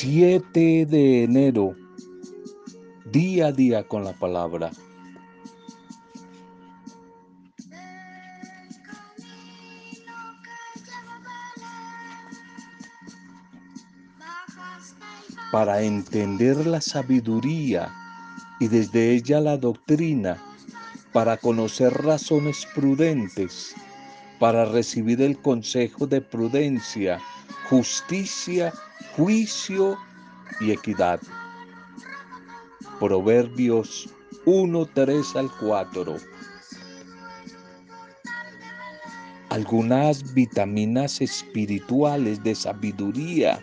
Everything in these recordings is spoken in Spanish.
7 de enero, día a día con la palabra. Para entender la sabiduría y desde ella la doctrina, para conocer razones prudentes, para recibir el consejo de prudencia, justicia juicio y equidad. Proverbios 1, 3 al 4. Algunas vitaminas espirituales de sabiduría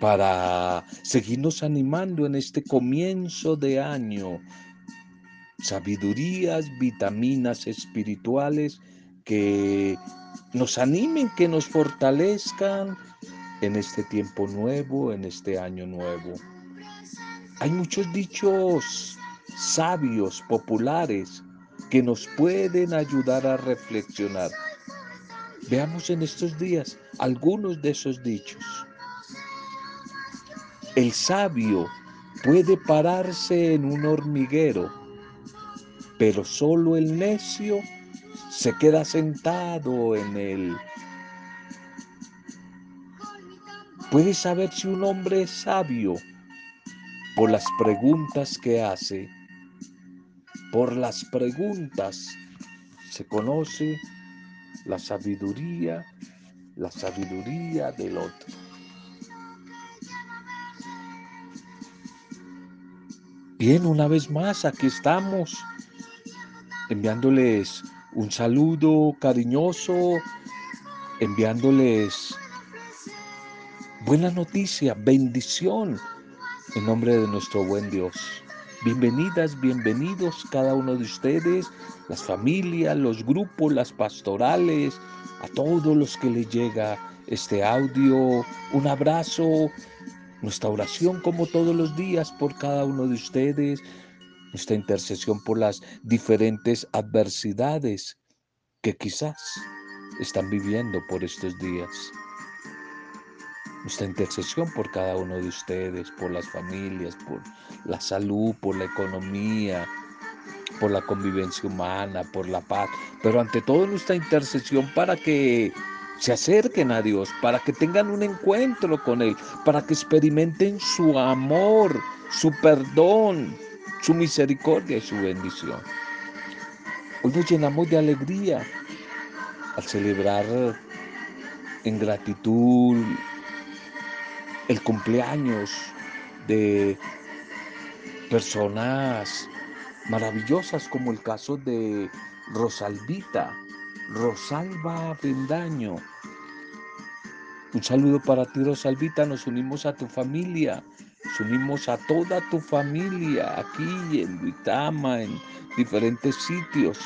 para seguirnos animando en este comienzo de año. Sabidurías, vitaminas espirituales que nos animen, que nos fortalezcan en este tiempo nuevo, en este año nuevo. Hay muchos dichos sabios, populares, que nos pueden ayudar a reflexionar. Veamos en estos días algunos de esos dichos. El sabio puede pararse en un hormiguero, pero solo el necio se queda sentado en él. Puedes saber si un hombre es sabio por las preguntas que hace. Por las preguntas se conoce la sabiduría, la sabiduría del otro. Bien, una vez más, aquí estamos enviándoles un saludo cariñoso, enviándoles buena noticia, bendición en nombre de nuestro buen Dios. Bienvenidas, bienvenidos cada uno de ustedes, las familias, los grupos, las pastorales, a todos los que les llega este audio. Un abrazo, nuestra oración como todos los días por cada uno de ustedes, nuestra intercesión por las diferentes adversidades que quizás están viviendo por estos días. Nuestra intercesión por cada uno de ustedes, por las familias, por la salud, por la economía, por la convivencia humana, por la paz, pero ante todo nuestra intercesión para que se acerquen a Dios, para que tengan un encuentro con Él, para que experimenten su amor, su perdón, su misericordia y su bendición. Hoy nos llenamos de alegría al celebrar en gratitud el cumpleaños de personas maravillosas como el caso de Rosalvita, Rosalba Bendaño. Un saludo para ti, Rosalvita. Nos unimos a tu familia, nos unimos a toda tu familia aquí en Duitama, en diferentes sitios,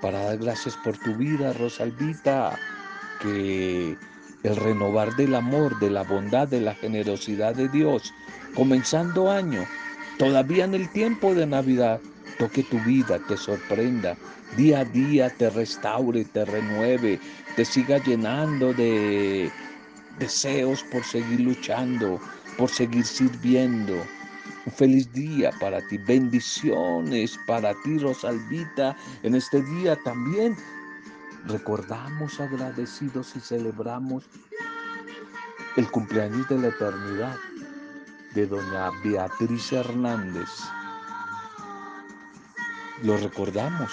para dar gracias por tu vida, Rosalvita, que el renovar del amor, de la bondad, de la generosidad de Dios, comenzando año, todavía en el tiempo de Navidad, toque tu vida, te sorprenda, día a día te restaure, te renueve, te siga llenando de deseos por seguir luchando, por seguir sirviendo. Un feliz día para ti, bendiciones para ti, Rosalvita, en este día también recordamos agradecidos y celebramos el cumpleaños de la eternidad de doña Beatriz Hernández. Lo recordamos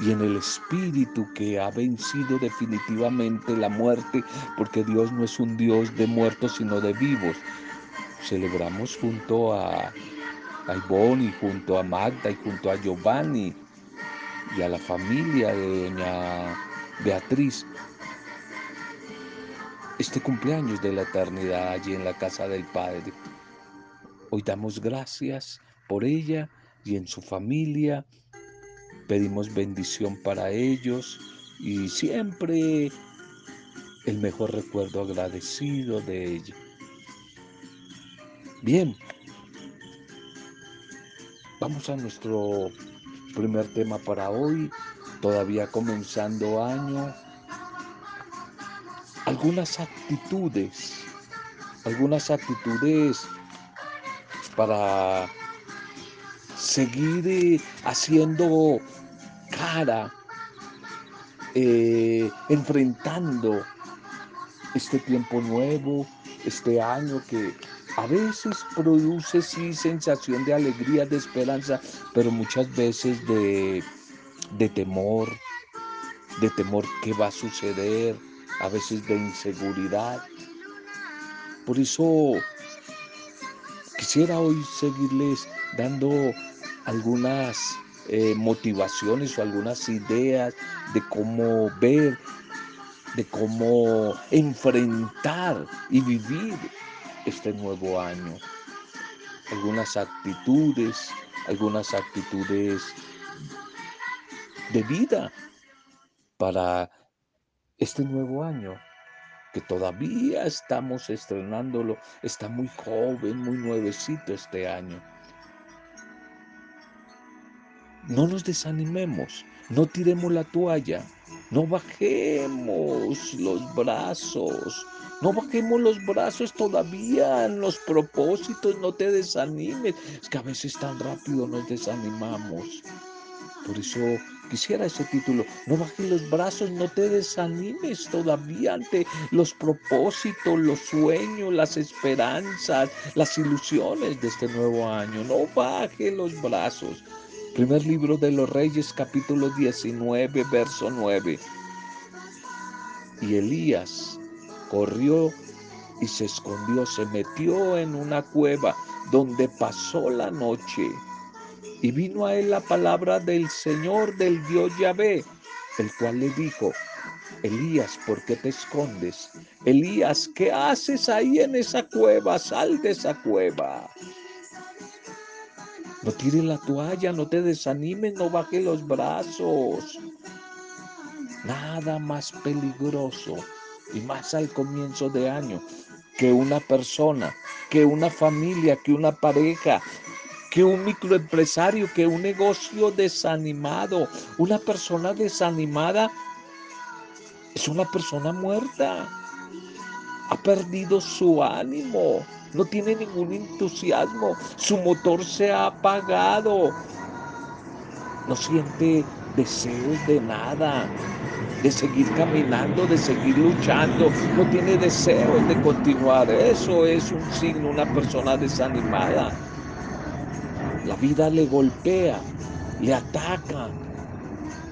y en el espíritu que ha vencido definitivamente la muerte, porque Dios no es un Dios de muertos sino de vivos. Celebramos junto a, a Ivonne y junto a Magda y junto a Giovanni y a la familia de doña Beatriz, este cumpleaños de la eternidad allí en la casa del Padre. Hoy damos gracias por ella y en su familia. Pedimos bendición para ellos y siempre el mejor recuerdo agradecido de ella. Bien, vamos a nuestro primer tema para hoy todavía comenzando año, algunas actitudes, algunas actitudes para seguir eh, haciendo cara, eh, enfrentando este tiempo nuevo, este año que a veces produce sí sensación de alegría, de esperanza, pero muchas veces de, de temor, de temor que va a suceder, a veces de inseguridad. Por eso quisiera hoy seguirles dando algunas eh, motivaciones o algunas ideas de cómo ver, de cómo enfrentar y vivir este nuevo año. Algunas actitudes, algunas actitudes de vida para este nuevo año que todavía estamos estrenándolo, está muy joven, muy nuevecito este año. No nos desanimemos, no tiremos la toalla, no bajemos los brazos, no bajemos los brazos todavía en los propósitos, no te desanimes. Es que a veces tan rápido nos desanimamos. Por eso quisiera ese título. No bajes los brazos, no te desanimes todavía ante los propósitos, los sueños, las esperanzas, las ilusiones de este nuevo año. No bajes los brazos. Primer libro de los Reyes, capítulo 19, verso 9. Y Elías corrió y se escondió, se metió en una cueva donde pasó la noche. Y vino a él la palabra del Señor del Dios Yahvé, el cual le dijo, Elías, ¿por qué te escondes? Elías, ¿qué haces ahí en esa cueva? Sal de esa cueva. No tires la toalla, no te desanimes, no bajes los brazos. Nada más peligroso y más al comienzo de año que una persona, que una familia, que una pareja, que un microempresario, que un negocio desanimado. Una persona desanimada es una persona muerta. Ha perdido su ánimo no tiene ningún entusiasmo, su motor se ha apagado, no siente deseos de nada, de seguir caminando, de seguir luchando, no tiene deseos de continuar. Eso es un signo, una persona desanimada. La vida le golpea, le ataca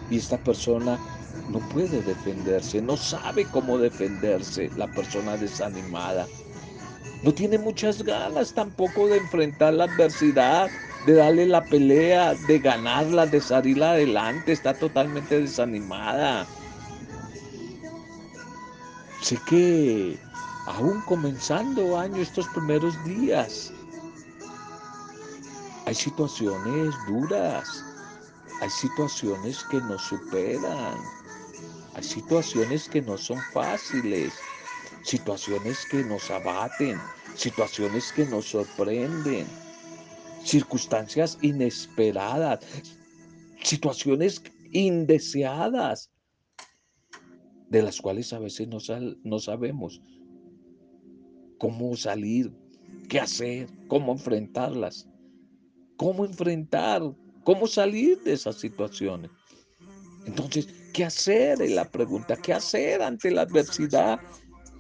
y esta persona no puede defenderse, no sabe cómo defenderse, la persona desanimada. No tiene muchas ganas tampoco de enfrentar la adversidad, de darle la pelea, de ganarla, de salir adelante. Está totalmente desanimada. Sé que aún comenzando año, estos primeros días, hay situaciones duras, hay situaciones que nos superan, hay situaciones que no son fáciles situaciones que nos abaten, situaciones que nos sorprenden, circunstancias inesperadas, situaciones indeseadas, de las cuales a veces no, no sabemos cómo salir, qué hacer, cómo enfrentarlas, cómo enfrentar, cómo salir de esas situaciones. Entonces, ¿qué hacer? Es la pregunta, ¿qué hacer ante la adversidad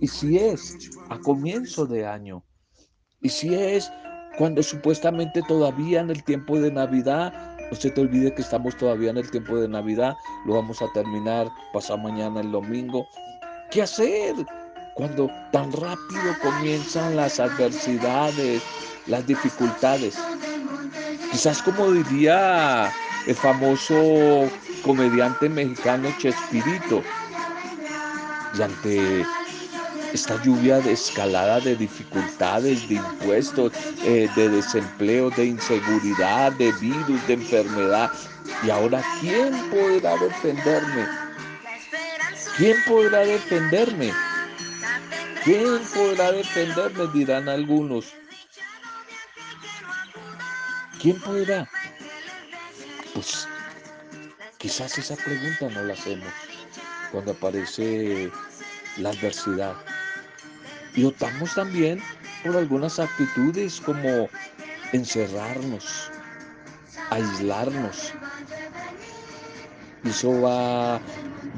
y si es a comienzo de año, y si es cuando supuestamente todavía en el tiempo de Navidad, no se te olvide que estamos todavía en el tiempo de Navidad, lo vamos a terminar pasado mañana el domingo. ¿Qué hacer cuando tan rápido comienzan las adversidades, las dificultades? Quizás como diría el famoso comediante mexicano Chespirito, y ante esta lluvia de escalada de dificultades, de impuestos, eh, de desempleo, de inseguridad, de virus, de enfermedad. Y ahora, ¿quién podrá defenderme? ¿Quién podrá defenderme? ¿Quién podrá defenderme? Dirán algunos. ¿Quién podrá? Pues quizás esa pregunta no la hacemos cuando aparece la adversidad. Y optamos también por algunas actitudes como encerrarnos, aislarnos. Eso va,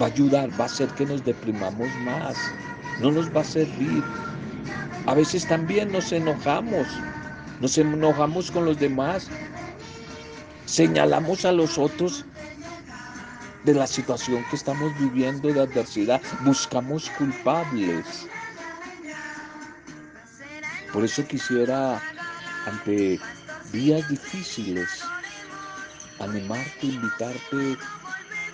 va a ayudar, va a hacer que nos deprimamos más, no nos va a servir. A veces también nos enojamos, nos enojamos con los demás, señalamos a los otros de la situación que estamos viviendo de adversidad, buscamos culpables. Por eso quisiera, ante días difíciles, animarte, invitarte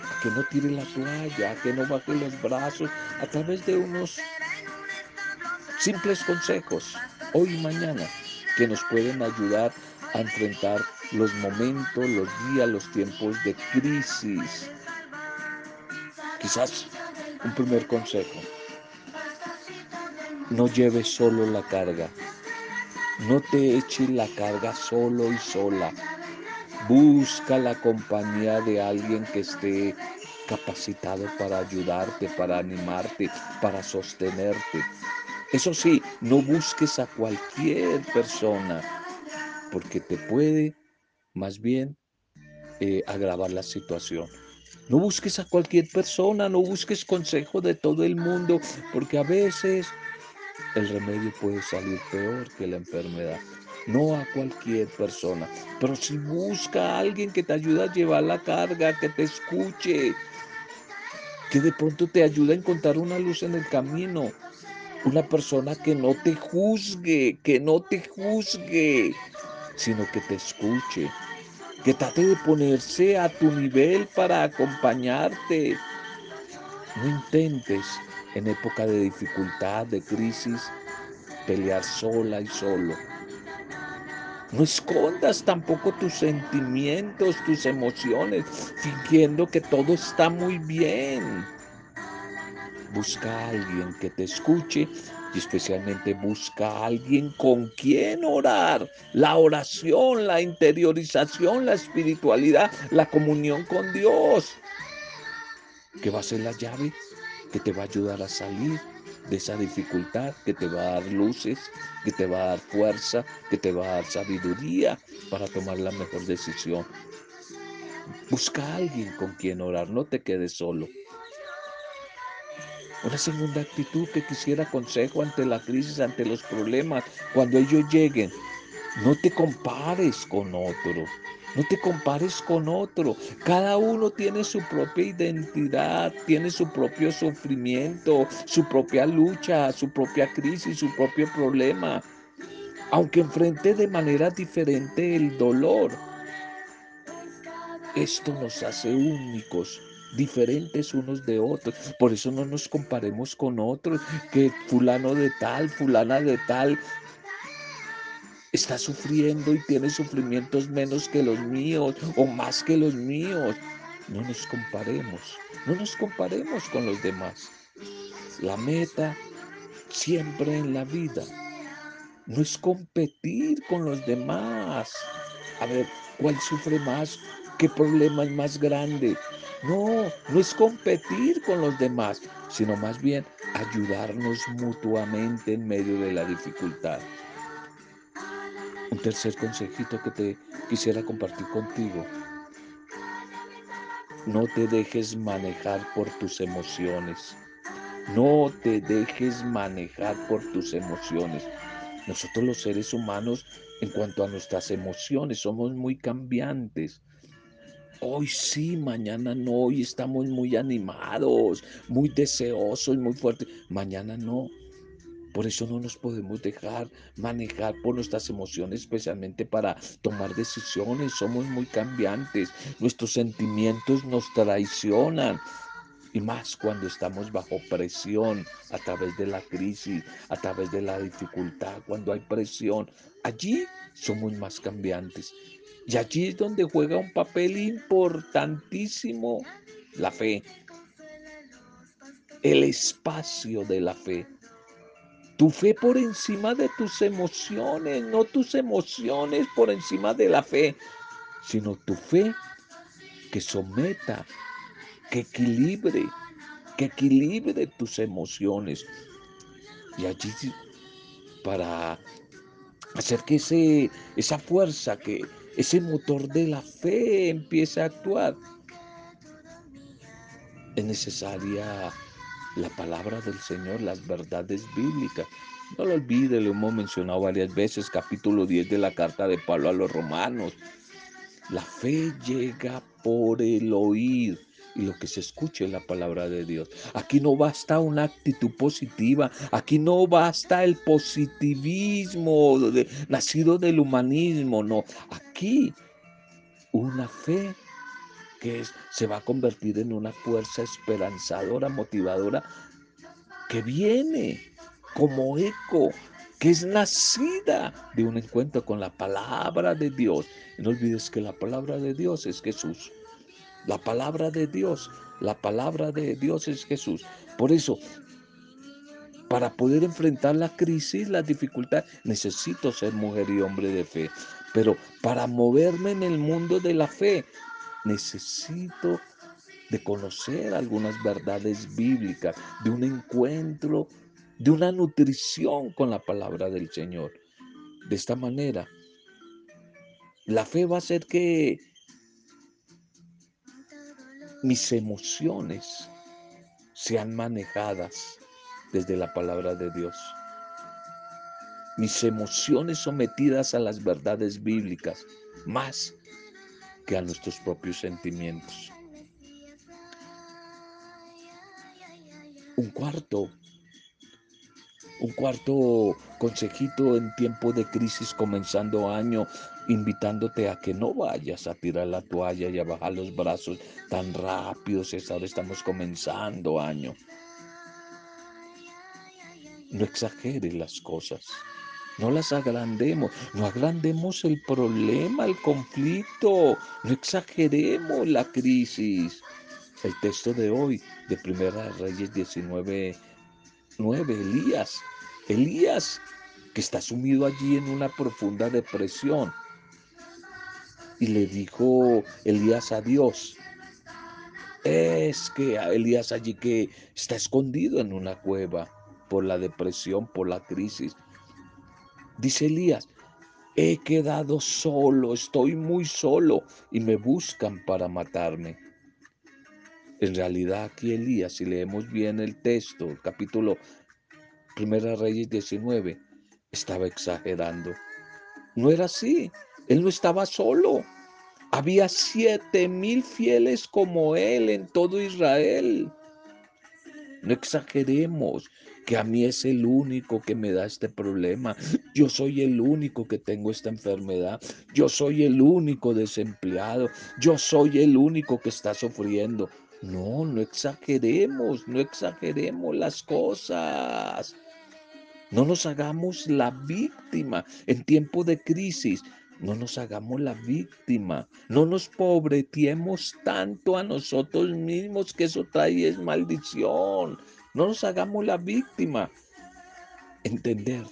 a que no tire la toalla, a que no baje los brazos, a través de unos simples consejos, hoy y mañana, que nos pueden ayudar a enfrentar los momentos, los días, los tiempos de crisis. Quizás un primer consejo, no lleves solo la carga, no te eches la carga solo y sola. Busca la compañía de alguien que esté capacitado para ayudarte, para animarte, para sostenerte. Eso sí, no busques a cualquier persona, porque te puede más bien eh, agravar la situación. No busques a cualquier persona, no busques consejo de todo el mundo, porque a veces el remedio puede salir peor que la enfermedad. No a cualquier persona, pero si busca a alguien que te ayude a llevar la carga, que te escuche, que de pronto te ayude a encontrar una luz en el camino. Una persona que no te juzgue, que no te juzgue, sino que te escuche, que trate de ponerse a tu nivel para acompañarte. No intentes en época de dificultad, de crisis, pelear sola y solo. No escondas tampoco tus sentimientos, tus emociones, fingiendo que todo está muy bien. Busca a alguien que te escuche y especialmente busca a alguien con quien orar. La oración, la interiorización, la espiritualidad, la comunión con Dios, que va a ser la llave que te va a ayudar a salir de esa dificultad, que te va a dar luces, que te va a dar fuerza, que te va a dar sabiduría para tomar la mejor decisión. Busca a alguien con quien orar, no te quedes solo. Una segunda actitud que quisiera consejo ante la crisis, ante los problemas, cuando ellos lleguen. No te compares con otro. No te compares con otro. Cada uno tiene su propia identidad, tiene su propio sufrimiento, su propia lucha, su propia crisis, su propio problema. Aunque enfrente de manera diferente el dolor, esto nos hace únicos diferentes unos de otros. Por eso no nos comparemos con otros, que fulano de tal, fulana de tal, está sufriendo y tiene sufrimientos menos que los míos o más que los míos. No nos comparemos, no nos comparemos con los demás. La meta siempre en la vida no es competir con los demás. A ver, ¿cuál sufre más? ¿Qué problema es más grande? No, no es competir con los demás, sino más bien ayudarnos mutuamente en medio de la dificultad. Un tercer consejito que te quisiera compartir contigo. No te dejes manejar por tus emociones. No te dejes manejar por tus emociones. Nosotros los seres humanos, en cuanto a nuestras emociones, somos muy cambiantes. Hoy sí, mañana no, hoy estamos muy animados, muy deseosos, muy fuertes. Mañana no. Por eso no nos podemos dejar manejar por nuestras emociones, especialmente para tomar decisiones. Somos muy cambiantes. Nuestros sentimientos nos traicionan. Y más cuando estamos bajo presión a través de la crisis, a través de la dificultad, cuando hay presión. Allí somos más cambiantes. Y allí es donde juega un papel importantísimo la fe. El espacio de la fe. Tu fe por encima de tus emociones, no tus emociones por encima de la fe, sino tu fe que someta, que equilibre, que equilibre tus emociones. Y allí para hacer que ese, esa fuerza, que ese motor de la fe empiece a actuar, es necesaria la palabra del Señor, las verdades bíblicas. No lo olvide, lo hemos mencionado varias veces, capítulo 10 de la carta de Pablo a los romanos. La fe llega por el oír y lo que se escuche es la palabra de Dios. Aquí no basta una actitud positiva, aquí no basta el positivismo nacido del humanismo, no. Aquí una fe que se va a convertir en una fuerza esperanzadora, motivadora, que viene como eco, que es nacida de un encuentro con la palabra de Dios. No olvides que la palabra de Dios es Jesús. La palabra de Dios, la palabra de Dios es Jesús. Por eso, para poder enfrentar la crisis, la dificultad, necesito ser mujer y hombre de fe. Pero para moverme en el mundo de la fe, necesito de conocer algunas verdades bíblicas, de un encuentro, de una nutrición con la palabra del Señor. De esta manera, la fe va a hacer que mis emociones sean manejadas desde la palabra de Dios. Mis emociones sometidas a las verdades bíblicas, más que a nuestros propios sentimientos. Un cuarto, un cuarto consejito en tiempo de crisis comenzando año, invitándote a que no vayas a tirar la toalla y a bajar los brazos tan rápido, si ahora estamos comenzando año. No exageres las cosas. No las agrandemos, no agrandemos el problema, el conflicto, no exageremos la crisis. El texto de hoy, de Primera Reyes 19, 9, Elías. Elías, que está sumido allí en una profunda depresión. Y le dijo Elías a Dios, es que Elías allí que está escondido en una cueva por la depresión, por la crisis. Dice Elías, he quedado solo, estoy muy solo y me buscan para matarme. En realidad aquí Elías, si leemos bien el texto, el capítulo Primera Reyes 19, estaba exagerando. No era así, él no estaba solo. Había siete mil fieles como él en todo Israel. No exageremos que a mí es el único que me da este problema. Yo soy el único que tengo esta enfermedad. Yo soy el único desempleado. Yo soy el único que está sufriendo. No, no exageremos, no exageremos las cosas. No nos hagamos la víctima en tiempo de crisis. No nos hagamos la víctima, no nos pobretiemos tanto a nosotros mismos que eso trae es maldición. No nos hagamos la víctima. Entender,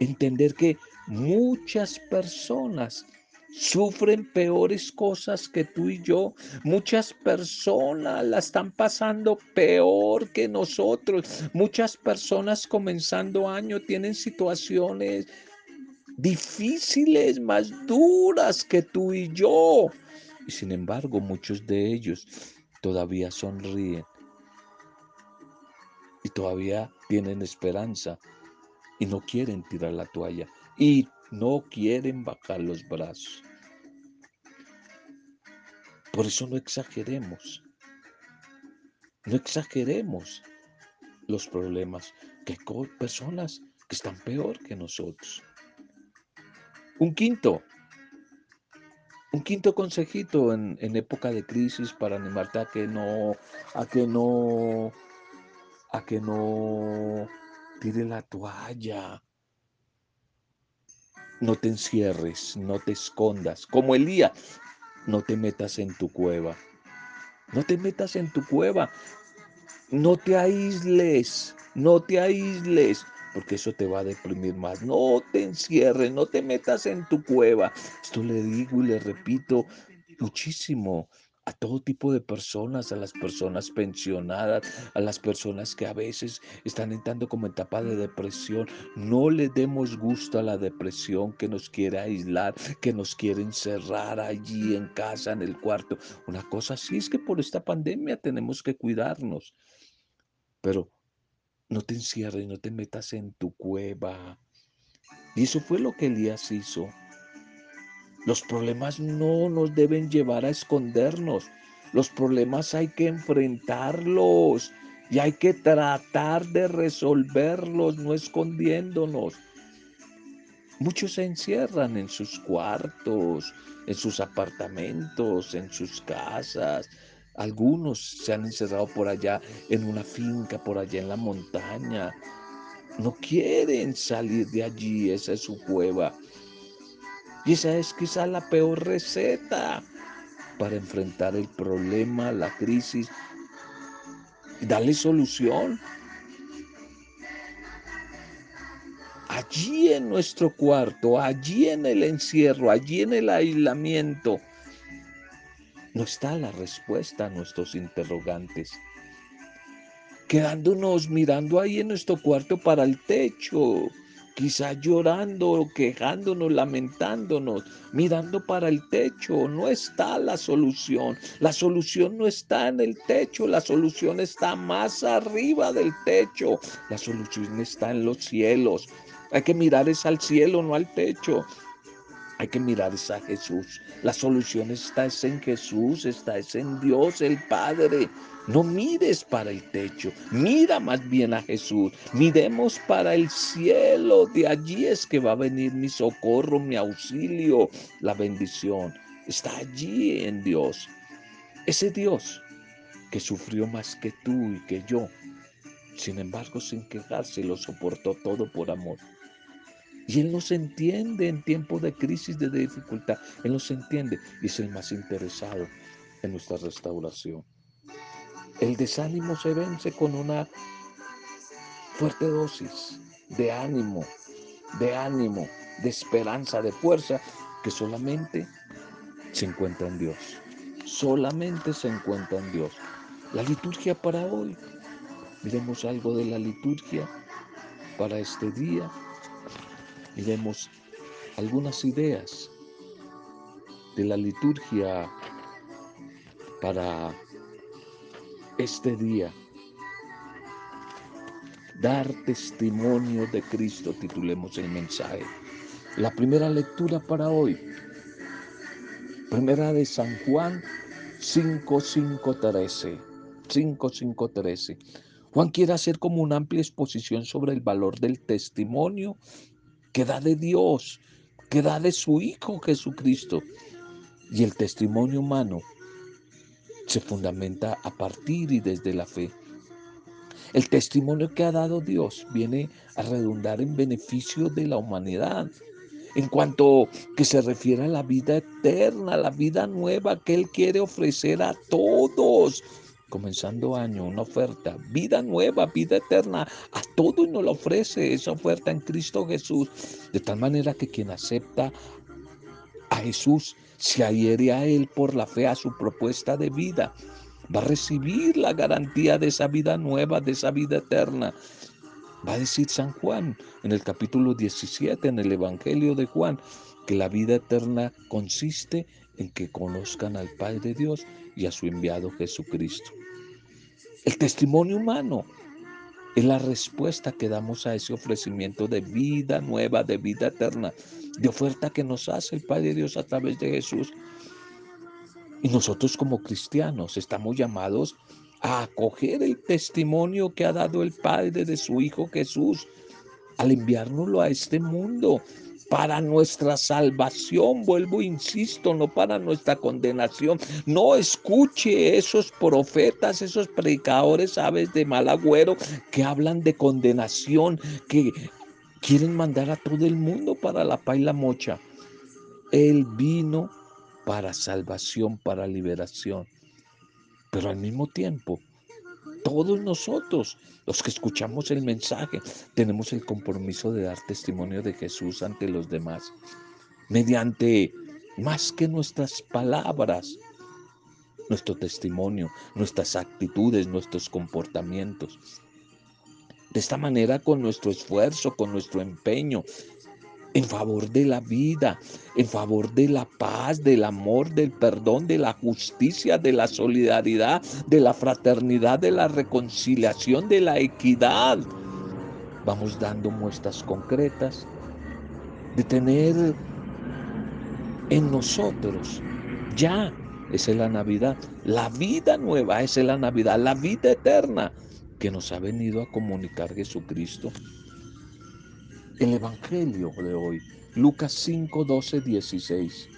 entender que muchas personas sufren peores cosas que tú y yo. Muchas personas la están pasando peor que nosotros. Muchas personas comenzando año tienen situaciones difíciles, más duras que tú y yo. Y sin embargo, muchos de ellos todavía sonríen y todavía tienen esperanza y no quieren tirar la toalla y no quieren bajar los brazos. Por eso no exageremos. No exageremos los problemas que hay personas que están peor que nosotros. Un quinto, un quinto consejito en, época de crisis para animarte a que no, a que no, a que no tire la toalla. No te encierres, no te escondas. Como Elías, no te metas en tu cueva. No te metas en tu cueva. No te aísles, no te aísles porque eso te va a deprimir más. No te encierres, no te metas en tu cueva. Esto le digo y le repito muchísimo a todo tipo de personas, a las personas pensionadas, a las personas que a veces están entrando como etapa de depresión. No le demos gusto a la depresión que nos quiere aislar, que nos quiere encerrar allí en casa, en el cuarto. Una cosa sí es que por esta pandemia tenemos que cuidarnos, pero no te encierres, no te metas en tu cueva. Y eso fue lo que Elías hizo. Los problemas no nos deben llevar a escondernos. Los problemas hay que enfrentarlos y hay que tratar de resolverlos, no escondiéndonos. Muchos se encierran en sus cuartos, en sus apartamentos, en sus casas. Algunos se han encerrado por allá en una finca, por allá en la montaña. No quieren salir de allí, esa es su cueva. Y esa es quizá la peor receta para enfrentar el problema, la crisis y darle solución. Allí en nuestro cuarto, allí en el encierro, allí en el aislamiento, no está la respuesta a nuestros interrogantes. Quedándonos mirando ahí en nuestro cuarto para el techo, quizá llorando, quejándonos, lamentándonos, mirando para el techo. No está la solución. La solución no está en el techo, la solución está más arriba del techo. La solución está en los cielos. Hay que mirar es al cielo, no al techo. Hay que mirar es a Jesús. La solución está en Jesús, está en Dios el Padre. No mires para el techo, mira más bien a Jesús. Miremos para el cielo, de allí es que va a venir mi socorro, mi auxilio, la bendición. Está allí en Dios. Ese Dios que sufrió más que tú y que yo, sin embargo sin quejarse lo soportó todo por amor. Y Él nos entiende en tiempos de crisis, de dificultad. Él nos entiende y es el más interesado en nuestra restauración. El desánimo se vence con una fuerte dosis de ánimo, de ánimo, de esperanza, de fuerza, que solamente se encuentra en Dios. Solamente se encuentra en Dios. La liturgia para hoy. Miremos algo de la liturgia para este día. Miremos algunas ideas de la liturgia para este día. Dar testimonio de Cristo, titulemos el mensaje. La primera lectura para hoy, primera de San Juan 5513. 5513. Juan quiere hacer como una amplia exposición sobre el valor del testimonio que da de Dios, que da de su Hijo Jesucristo. Y el testimonio humano se fundamenta a partir y desde la fe. El testimonio que ha dado Dios viene a redundar en beneficio de la humanidad. En cuanto que se refiere a la vida eterna, la vida nueva que Él quiere ofrecer a todos. Comenzando año, una oferta, vida nueva, vida eterna, a todos nos la ofrece esa oferta en Cristo Jesús. De tal manera que quien acepta a Jesús se adhiere a Él por la fe a su propuesta de vida, va a recibir la garantía de esa vida nueva, de esa vida eterna. Va a decir San Juan en el capítulo 17, en el Evangelio de Juan, que la vida eterna consiste en que conozcan al Padre Dios y a su enviado Jesucristo. El testimonio humano es la respuesta que damos a ese ofrecimiento de vida nueva, de vida eterna, de oferta que nos hace el Padre Dios a través de Jesús. Y nosotros como cristianos estamos llamados a acoger el testimonio que ha dado el Padre de su Hijo Jesús al enviárnoslo a este mundo para nuestra salvación, vuelvo, insisto, no para nuestra condenación. No escuche esos profetas, esos predicadores, aves de mal agüero, que hablan de condenación, que quieren mandar a todo el mundo para la paz y la mocha. Él vino para salvación, para liberación. Pero al mismo tiempo, todos nosotros, los que escuchamos el mensaje, tenemos el compromiso de dar testimonio de Jesús ante los demás, mediante más que nuestras palabras, nuestro testimonio, nuestras actitudes, nuestros comportamientos. De esta manera, con nuestro esfuerzo, con nuestro empeño, en favor de la vida, en favor de la paz, del amor, del perdón, de la justicia, de la solidaridad, de la fraternidad, de la reconciliación, de la equidad. Vamos dando muestras concretas de tener en nosotros ya esa es la Navidad. La vida nueva, esa es la Navidad. La vida eterna que nos ha venido a comunicar Jesucristo. El Evangelio de hoy, Lucas 5, 12, 16.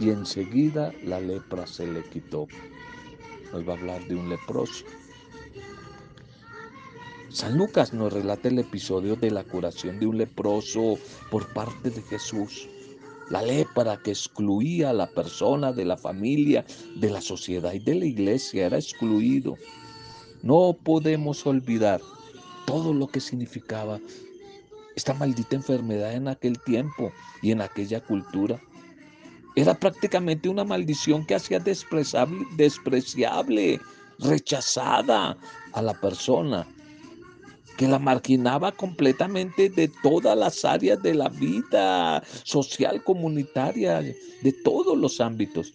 Y enseguida la lepra se le quitó. Nos va a hablar de un leproso. San Lucas nos relata el episodio de la curación de un leproso por parte de Jesús. La lepra que excluía a la persona de la familia, de la sociedad y de la iglesia era excluido. No podemos olvidar todo lo que significaba esta maldita enfermedad en aquel tiempo y en aquella cultura. Era prácticamente una maldición que hacía despreciable, despreciable rechazada a la persona que la marginaba completamente de todas las áreas de la vida social, comunitaria, de todos los ámbitos.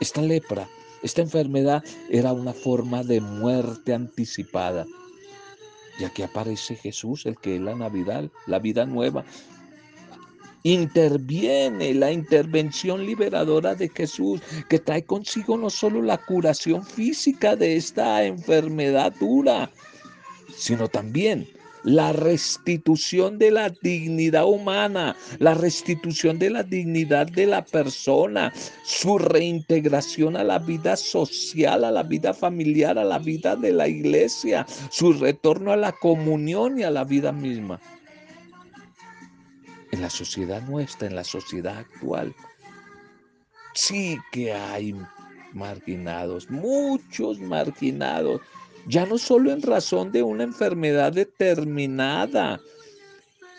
Esta lepra, esta enfermedad era una forma de muerte anticipada. Y aquí aparece Jesús, el que es la Navidad, la vida nueva. Interviene la intervención liberadora de Jesús, que trae consigo no solo la curación física de esta enfermedad dura, sino también la restitución de la dignidad humana, la restitución de la dignidad de la persona, su reintegración a la vida social, a la vida familiar, a la vida de la iglesia, su retorno a la comunión y a la vida misma. En la sociedad nuestra, en la sociedad actual, sí que hay marginados, muchos marginados ya no solo en razón de una enfermedad determinada,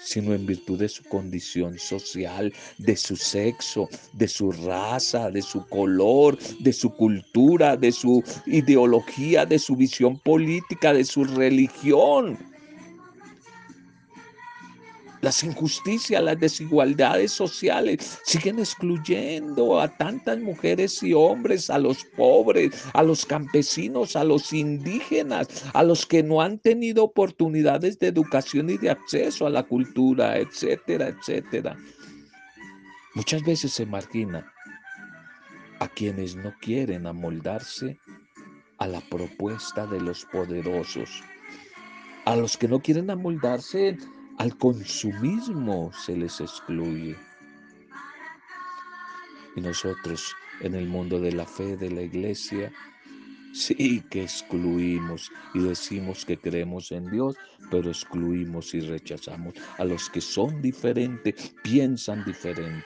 sino en virtud de su condición social, de su sexo, de su raza, de su color, de su cultura, de su ideología, de su visión política, de su religión. Las injusticias, las desigualdades sociales siguen excluyendo a tantas mujeres y hombres, a los pobres, a los campesinos, a los indígenas, a los que no han tenido oportunidades de educación y de acceso a la cultura, etcétera, etcétera. Muchas veces se margina a quienes no quieren amoldarse a la propuesta de los poderosos, a los que no quieren amoldarse al consumismo se les excluye. Y nosotros en el mundo de la fe de la iglesia, sí que excluimos y decimos que creemos en Dios, pero excluimos y rechazamos a los que son diferentes, piensan diferente.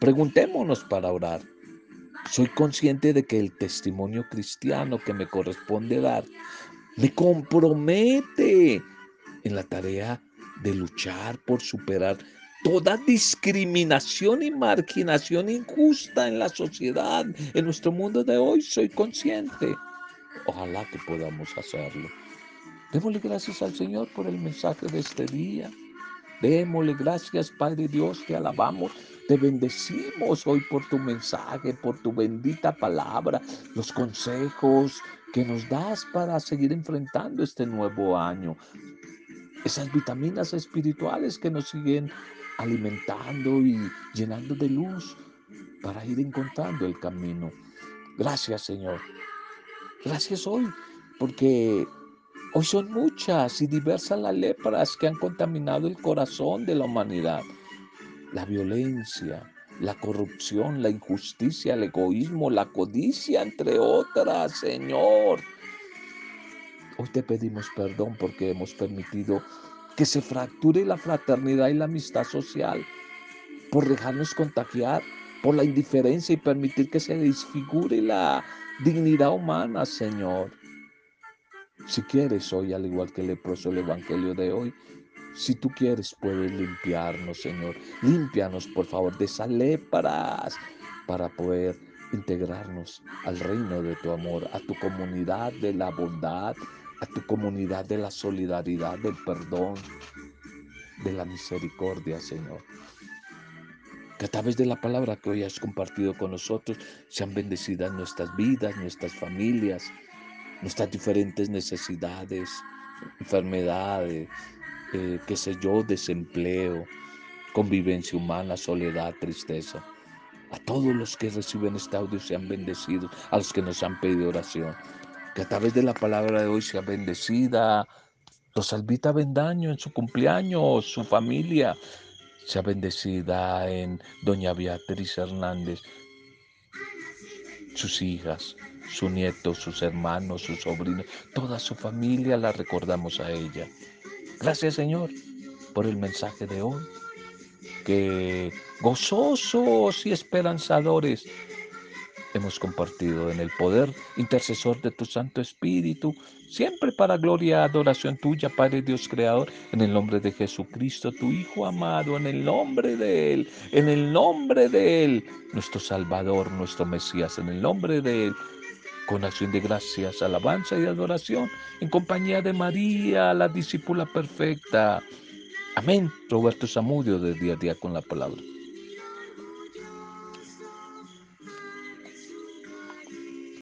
Preguntémonos para orar. Soy consciente de que el testimonio cristiano que me corresponde dar me compromete en la tarea de luchar por superar toda discriminación y marginación injusta en la sociedad, en nuestro mundo de hoy. Soy consciente. Ojalá que podamos hacerlo. Démosle gracias al Señor por el mensaje de este día. Démosle gracias, Padre Dios, te alabamos, te bendecimos hoy por tu mensaje, por tu bendita palabra, los consejos que nos das para seguir enfrentando este nuevo año esas vitaminas espirituales que nos siguen alimentando y llenando de luz para ir encontrando el camino. Gracias Señor. Gracias hoy, porque hoy son muchas y diversas las lepras que han contaminado el corazón de la humanidad. La violencia, la corrupción, la injusticia, el egoísmo, la codicia, entre otras, Señor. Hoy te pedimos perdón porque hemos permitido que se fracture la fraternidad y la amistad social, por dejarnos contagiar, por la indiferencia y permitir que se desfigure la dignidad humana, Señor. Si quieres hoy, al igual que el leproso el Evangelio de hoy, si tú quieres, puedes limpiarnos, Señor. Límpianos, por favor, de esas lepras para poder integrarnos al reino de tu amor, a tu comunidad de la bondad, a tu comunidad de la solidaridad, del perdón, de la misericordia, Señor. Que a través de la palabra que hoy has compartido con nosotros sean bendecidas nuestras vidas, nuestras familias, nuestras diferentes necesidades, enfermedades, eh, qué sé yo, desempleo, convivencia humana, soledad, tristeza. A todos los que reciben este audio sean bendecidos, a los que nos han pedido oración. Que a través de la palabra de hoy sea bendecida Rosalvita Bendaño en su cumpleaños, su familia, sea bendecida en Doña Beatriz Hernández, sus hijas, su nieto, sus hermanos, sus sobrinos, toda su familia la recordamos a ella. Gracias Señor por el mensaje de hoy que gozosos y esperanzadores hemos compartido en el poder intercesor de tu Santo Espíritu, siempre para gloria y adoración tuya, Padre Dios Creador, en el nombre de Jesucristo, tu Hijo amado, en el nombre de Él, en el nombre de Él, nuestro Salvador, nuestro Mesías, en el nombre de Él, con acción de gracias, alabanza y adoración, en compañía de María, la discípula perfecta Amén. Roberto Zamudio de día a día con la palabra.